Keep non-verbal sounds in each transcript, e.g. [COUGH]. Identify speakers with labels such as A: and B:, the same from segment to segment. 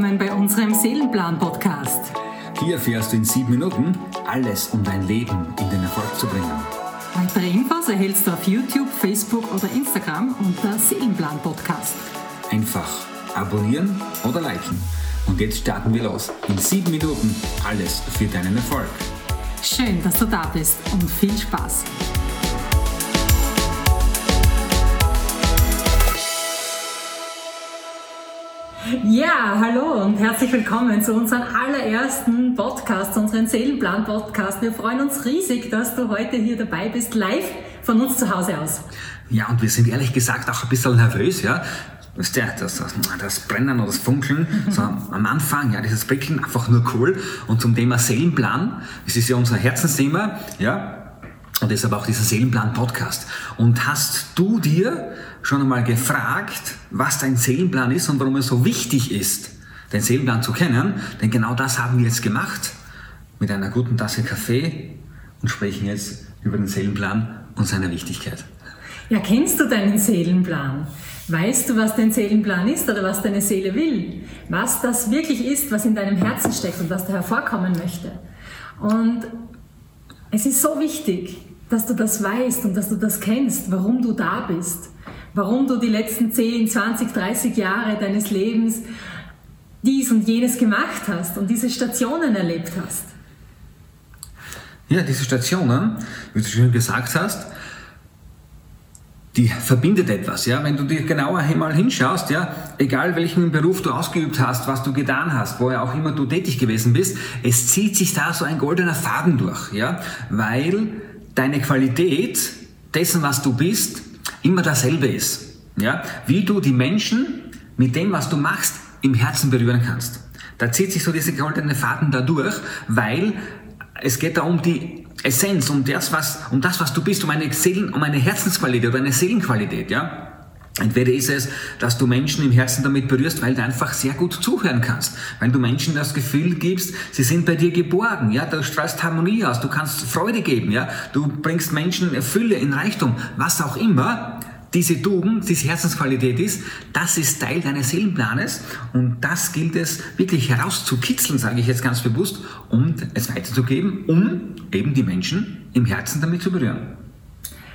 A: willkommen bei unserem Seelenplan-Podcast.
B: Hier erfährst du in sieben Minuten alles, um dein Leben in den Erfolg zu bringen.
A: Weitere Infos erhältst du auf YouTube, Facebook oder Instagram unter Seelenplan-Podcast.
B: Einfach abonnieren oder liken. Und jetzt starten wir los. In sieben Minuten alles für deinen Erfolg.
A: Schön, dass du da bist und viel Spaß. Ja, hallo und herzlich willkommen zu unserem allerersten Podcast, unserem Seelenplan-Podcast. Wir freuen uns riesig, dass du heute hier dabei bist, live von uns zu Hause aus.
B: Ja, und wir sind ehrlich gesagt auch ein bisschen nervös, ja. Du, das, das Brennen oder das Funkeln, [LAUGHS] so am Anfang, ja, dieses Prickeln, einfach nur cool. Und zum Thema Seelenplan, das ist ja unser Herzensthema, ja, und deshalb auch dieser Seelenplan-Podcast. Und hast du dir schon einmal gefragt, was dein Seelenplan ist und warum es so wichtig ist, den Seelenplan zu kennen? Denn genau das haben wir jetzt gemacht mit einer guten Tasse Kaffee und sprechen jetzt über den Seelenplan und seine Wichtigkeit.
A: Ja, kennst du deinen Seelenplan? Weißt du, was dein Seelenplan ist oder was deine Seele will? Was das wirklich ist, was in deinem Herzen steckt und was da hervorkommen möchte? Und es ist so wichtig, dass du das weißt und dass du das kennst, warum du da bist, warum du die letzten 10, 20, 30 Jahre deines Lebens dies und jenes gemacht hast und diese Stationen erlebt hast.
B: Ja, diese Stationen, wie du schon gesagt hast, die verbindet etwas, ja. Wenn du dir genauer einmal hinschaust, ja, egal welchen Beruf du ausgeübt hast, was du getan hast, wo auch immer du tätig gewesen bist, es zieht sich da so ein goldener Faden durch, ja, weil deine Qualität dessen, was du bist, immer dasselbe ist. Ja? Wie du die Menschen mit dem, was du machst, im Herzen berühren kannst. Da zieht sich so diese goldene Faden da durch, weil es geht da um die Essenz, um das, was, um das, was du bist, um eine Seelen, um eine Herzensqualität oder eine Seelenqualität, ja. Entweder ist es, dass du Menschen im Herzen damit berührst, weil du einfach sehr gut zuhören kannst, weil du Menschen das Gefühl gibst, sie sind bei dir geborgen, ja, du strahlst Harmonie aus, du kannst Freude geben, ja, du bringst Menschen Fülle in Reichtum, was auch immer diese Tugend, diese Herzensqualität ist, das ist Teil deines Seelenplanes und das gilt es wirklich herauszukitzeln, sage ich jetzt ganz bewusst, um es weiterzugeben, um eben die Menschen im Herzen damit zu berühren.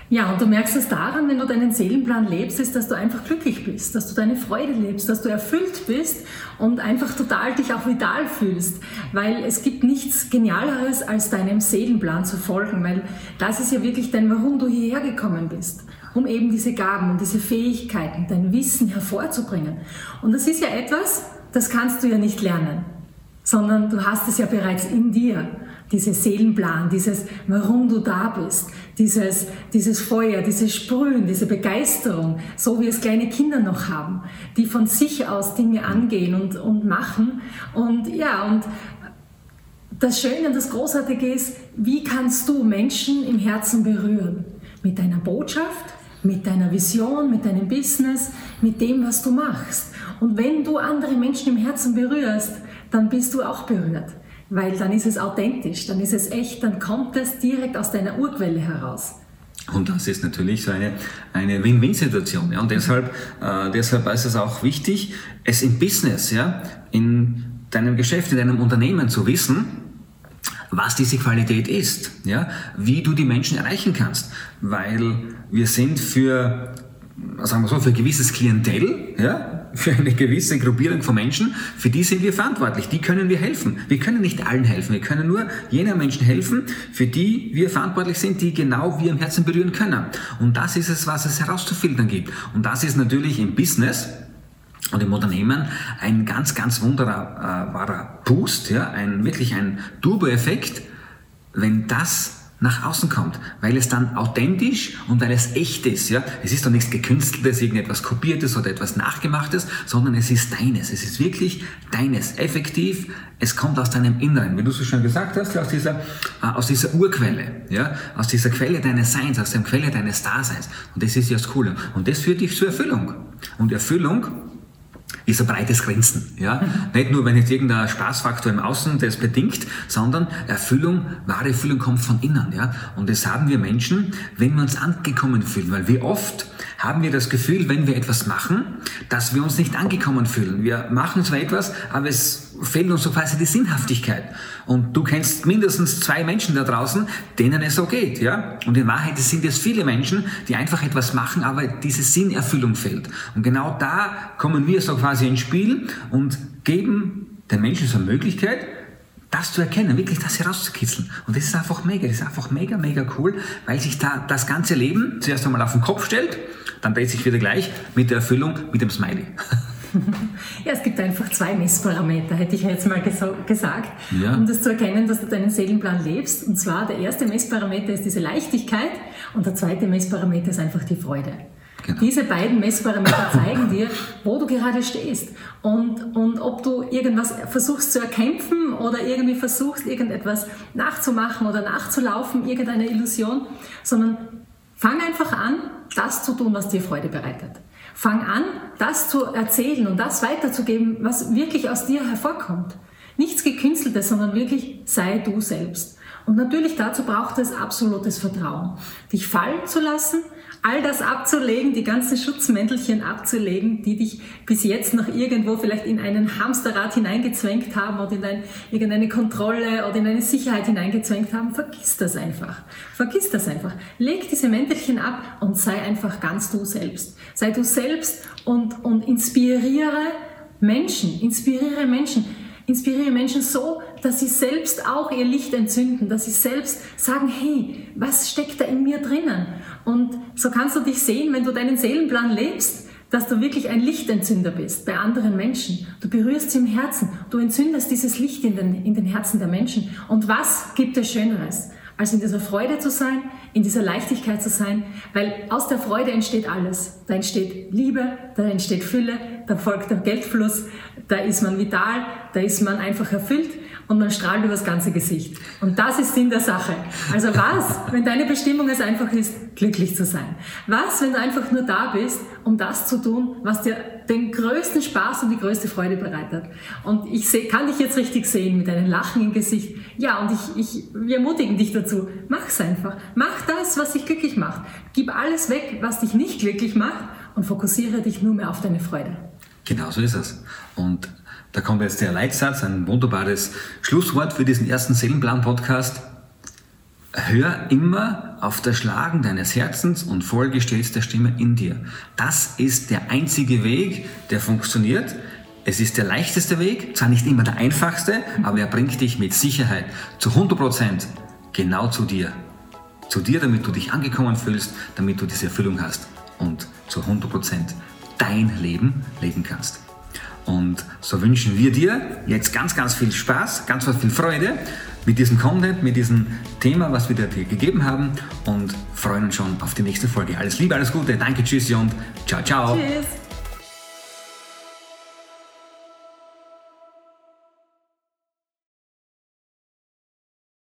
A: Ja, und du merkst es daran, wenn du deinen Seelenplan lebst, ist, dass du einfach glücklich bist, dass du deine Freude lebst, dass du erfüllt bist und einfach total dich auch vital fühlst. Weil es gibt nichts Genialeres, als deinem Seelenplan zu folgen, weil das ist ja wirklich dein, warum du hierher gekommen bist. Um eben diese Gaben und diese Fähigkeiten, dein Wissen hervorzubringen. Und das ist ja etwas, das kannst du ja nicht lernen, sondern du hast es ja bereits in dir dieses Seelenplan, dieses, warum du da bist, dieses, dieses Feuer, dieses Sprühen, diese Begeisterung, so wie es kleine Kinder noch haben, die von sich aus Dinge angehen und, und machen. Und ja, und das Schöne und das Großartige ist, wie kannst du Menschen im Herzen berühren? Mit deiner Botschaft, mit deiner Vision, mit deinem Business, mit dem, was du machst. Und wenn du andere Menschen im Herzen berührst, dann bist du auch berührt weil dann ist es authentisch, dann ist es echt, dann kommt es direkt aus deiner Urquelle heraus.
B: Und das ist natürlich so eine, eine Win-Win-Situation. Ja? Und deshalb, äh, deshalb ist es auch wichtig, es im Business, ja, in deinem Geschäft, in deinem Unternehmen zu wissen, was diese Qualität ist, ja? wie du die Menschen erreichen kannst. Weil wir sind für, sagen wir so, für gewisses Klientel, ja, für eine gewisse Gruppierung von Menschen, für die sind wir verantwortlich, die können wir helfen. Wir können nicht allen helfen, wir können nur jenen Menschen helfen, für die wir verantwortlich sind, die genau wir im Herzen berühren können. Und das ist es, was es herauszufiltern gibt. Und das ist natürlich im Business, und im Unternehmen ein ganz, ganz wunderbarer Boost, ja, ein, wirklich ein Turbo-Effekt, wenn das nach außen kommt, weil es dann authentisch und weil es echt ist. Ja? Es ist doch nichts Gekünsteltes, irgendetwas Kopiertes oder etwas Nachgemachtes, sondern es ist deines. Es ist wirklich deines. Effektiv, es kommt aus deinem Inneren. Wie du so schon gesagt hast, aus dieser, äh, aus dieser Urquelle, ja? aus dieser Quelle deines Seins, aus der Quelle deines Daseins. Und das ist ja das Coole. Und das führt dich zur Erfüllung. Und Erfüllung ist ein breites Grenzen. Ja? Mhm. Nicht nur, wenn jetzt irgendein Spaßfaktor im Außen das bedingt, sondern Erfüllung, wahre Erfüllung kommt von innen. Ja? Und das haben wir Menschen, wenn wir uns angekommen fühlen. Weil wie oft haben wir das Gefühl, wenn wir etwas machen, dass wir uns nicht angekommen fühlen. Wir machen zwar etwas, aber es fehlt uns so quasi die Sinnhaftigkeit. Und du kennst mindestens zwei Menschen da draußen, denen es so geht, ja? Und in Wahrheit sind es viele Menschen, die einfach etwas machen, aber diese Sinnerfüllung fehlt. Und genau da kommen wir so quasi ins Spiel und geben den Menschen so eine Möglichkeit, das zu erkennen, wirklich das herauszukitzeln. Und das ist einfach mega, das ist einfach mega, mega cool, weil sich da das ganze Leben zuerst einmal auf den Kopf stellt, dann dreht sich wieder gleich mit der Erfüllung, mit dem Smiley. [LAUGHS]
A: Ja, es gibt einfach zwei Messparameter, hätte ich jetzt mal gesagt, ja. um das zu erkennen, dass du deinen Seelenplan lebst. Und zwar der erste Messparameter ist diese Leichtigkeit und der zweite Messparameter ist einfach die Freude. Genau. Diese beiden Messparameter [COUGHS] zeigen dir, wo du gerade stehst und, und ob du irgendwas versuchst zu erkämpfen oder irgendwie versuchst, irgendetwas nachzumachen oder nachzulaufen, irgendeine Illusion, sondern fang einfach an, das zu tun, was dir Freude bereitet. Fang an, das zu erzählen und das weiterzugeben, was wirklich aus dir hervorkommt. Nichts Gekünsteltes, sondern wirklich sei du selbst. Und natürlich dazu braucht es absolutes Vertrauen. Dich fallen zu lassen, all das abzulegen, die ganzen Schutzmäntelchen abzulegen, die dich bis jetzt noch irgendwo vielleicht in einen Hamsterrad hineingezwängt haben oder in ein, irgendeine Kontrolle oder in eine Sicherheit hineingezwängt haben, vergiss das einfach. Vergiss das einfach. Leg diese Mäntelchen ab und sei einfach ganz du selbst. Sei du selbst und, und inspiriere Menschen, inspiriere Menschen. Inspiriere Menschen so, dass sie selbst auch ihr Licht entzünden, dass sie selbst sagen, hey, was steckt da in mir drinnen? Und so kannst du dich sehen, wenn du deinen Seelenplan lebst, dass du wirklich ein Lichtentzünder bist bei anderen Menschen. Du berührst sie im Herzen, du entzündest dieses Licht in den, in den Herzen der Menschen. Und was gibt es Schöneres? als in dieser Freude zu sein, in dieser Leichtigkeit zu sein, weil aus der Freude entsteht alles. Da entsteht Liebe, da entsteht Fülle, da folgt der Geldfluss, da ist man vital, da ist man einfach erfüllt und man strahlt das ganze Gesicht. Und das ist Sinn der Sache. Also was, wenn deine Bestimmung es einfach ist, glücklich zu sein? Was, wenn du einfach nur da bist, um das zu tun, was dir den größten Spaß und die größte Freude bereitet? Und ich seh, kann dich jetzt richtig sehen mit einem Lachen im Gesicht. Ja, und ich, ich, wir ermutigen dich dazu. Mach's einfach. Mach das, was dich glücklich macht. Gib alles weg, was dich nicht glücklich macht und fokussiere dich nur mehr auf deine Freude.
B: Genau so ist es. Und da kommt jetzt der Leitsatz, ein wunderbares Schlusswort für diesen ersten Seelenplan-Podcast. Hör immer auf das Schlagen deines Herzens und folge stets der Stimme in dir. Das ist der einzige Weg, der funktioniert. Es ist der leichteste Weg, zwar nicht immer der einfachste, aber er bringt dich mit Sicherheit zu 100% genau zu dir. Zu dir, damit du dich angekommen fühlst, damit du diese Erfüllung hast und zu 100% dein Leben leben kannst. Und so wünschen wir dir jetzt ganz, ganz viel Spaß, ganz, ganz viel Freude mit diesem Content, mit diesem Thema, was wir dir gegeben haben und freuen uns schon auf die nächste Folge. Alles Liebe, alles Gute, danke, tschüss und ciao, ciao. Tschüss.